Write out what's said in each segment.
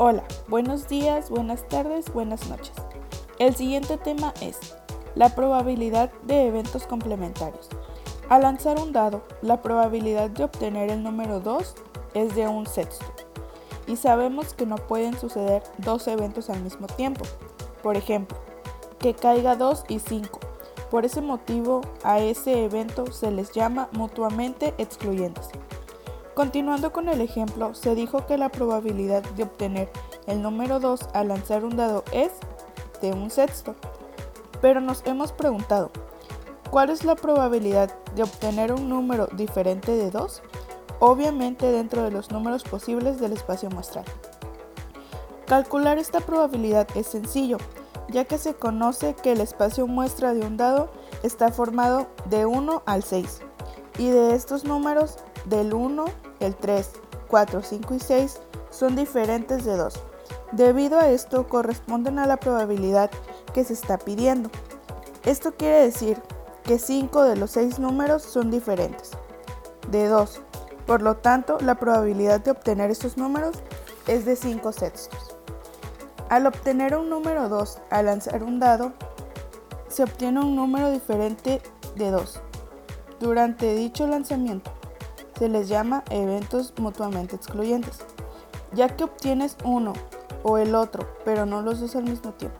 Hola, buenos días, buenas tardes, buenas noches. El siguiente tema es la probabilidad de eventos complementarios. Al lanzar un dado, la probabilidad de obtener el número 2 es de un sexto. Y sabemos que no pueden suceder dos eventos al mismo tiempo. Por ejemplo, que caiga 2 y 5. Por ese motivo, a ese evento se les llama mutuamente excluyentes. Continuando con el ejemplo, se dijo que la probabilidad de obtener el número 2 al lanzar un dado es de un sexto. Pero nos hemos preguntado, ¿cuál es la probabilidad de obtener un número diferente de 2? Obviamente dentro de los números posibles del espacio muestral. Calcular esta probabilidad es sencillo, ya que se conoce que el espacio muestra de un dado está formado de 1 al 6, y de estos números del 1 el 3, 4, 5 y 6 son diferentes de 2. Debido a esto corresponden a la probabilidad que se está pidiendo. Esto quiere decir que 5 de los 6 números son diferentes de 2. Por lo tanto, la probabilidad de obtener estos números es de 5 sextos. Al obtener un número 2 al lanzar un dado, se obtiene un número diferente de 2 durante dicho lanzamiento se les llama eventos mutuamente excluyentes, ya que obtienes uno o el otro, pero no los dos al mismo tiempo.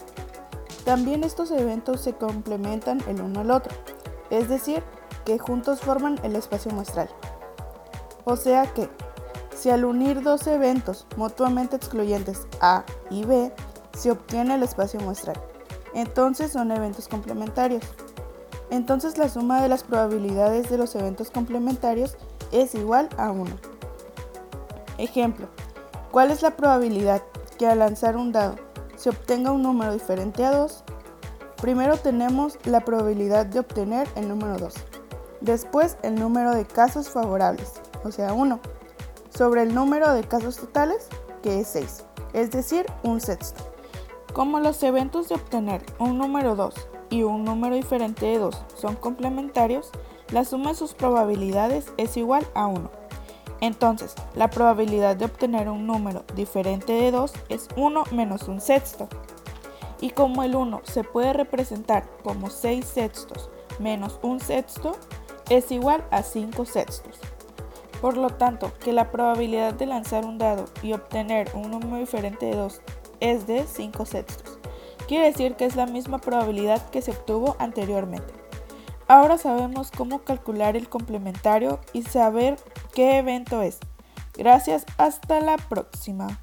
También estos eventos se complementan el uno al otro, es decir, que juntos forman el espacio muestral. O sea que, si al unir dos eventos mutuamente excluyentes A y B, se obtiene el espacio muestral, entonces son eventos complementarios. Entonces la suma de las probabilidades de los eventos complementarios es igual a 1. Ejemplo, ¿cuál es la probabilidad que al lanzar un dado se obtenga un número diferente a 2? Primero tenemos la probabilidad de obtener el número 2. Después el número de casos favorables, o sea 1, sobre el número de casos totales, que es 6, es decir, un sexto. Como los eventos de obtener un número 2 y un número diferente de 2 son complementarios, la suma de sus probabilidades es igual a 1. Entonces, la probabilidad de obtener un número diferente de 2 es 1 menos un sexto. Y como el 1 se puede representar como 6 sextos menos un sexto, es igual a 5 sextos. Por lo tanto, que la probabilidad de lanzar un dado y obtener un número diferente de 2 es de 5 sextos. Quiere decir que es la misma probabilidad que se obtuvo anteriormente. Ahora sabemos cómo calcular el complementario y saber qué evento es. Gracias, hasta la próxima.